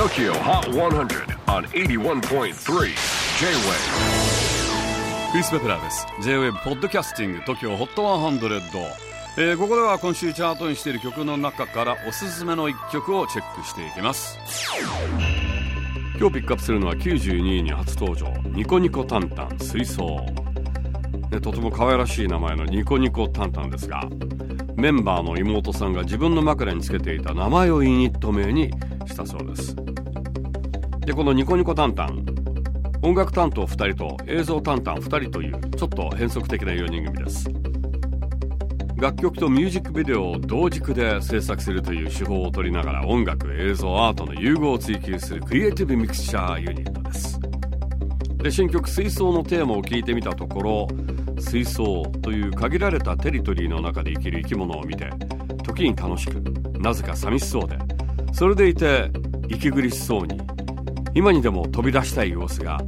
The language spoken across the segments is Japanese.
TOKYO HOT 100 on 81.3 J-WAVE. クリス・ベプラーです。J-WAVE ポッドキャスティング TOKYO HOT 100、えー、ここでは今週チャートにしている曲の中からおすすめの一曲をチェックしていきます。今日ピックアップするのは92位に初登場。ニコニコタンタン水槽。ね、とても可愛らしい名前のニコニコタンタンですがメンバーの妹さんが自分の枕につけていた名前をユニット名にしたそうです。でこのニコニコタンタン音楽担当2人と映像担当2人というちょっと変則的な4人組です。楽曲とミュージックビデオを同軸で制作するという手法を取りながら音楽映像アートの融合を追求するクリエイティブミクスチャーユニットです。で新曲「水槽」のテーマを聞いてみたところ水槽という限られたテリトリーの中で生きる生き物を見て時に楽しくなぜか寂しそうでそれでいて息苦しそうに今にでも飛び出したい様子が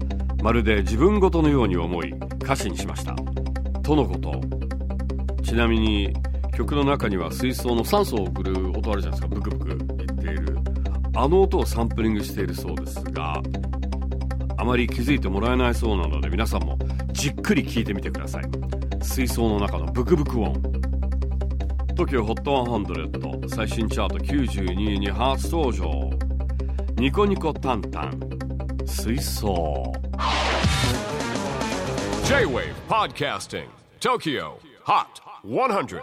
まるで自分ごとのように思い歌詞にしました。とのこと。ちなみに曲の中には水槽の酸素を送る音あるじゃないですかブクブク言っている。あの音をサンプリングしているそうですがあまり気づいてもらえないそうなので皆さんもじっくり聞いてみてください。水槽の中のブクブク音。TOKIOHOT100 最新チャート92位に初登場。ニコニコタンタン。水槽。J-WAVE PODCASTING. TOKYO HOT 100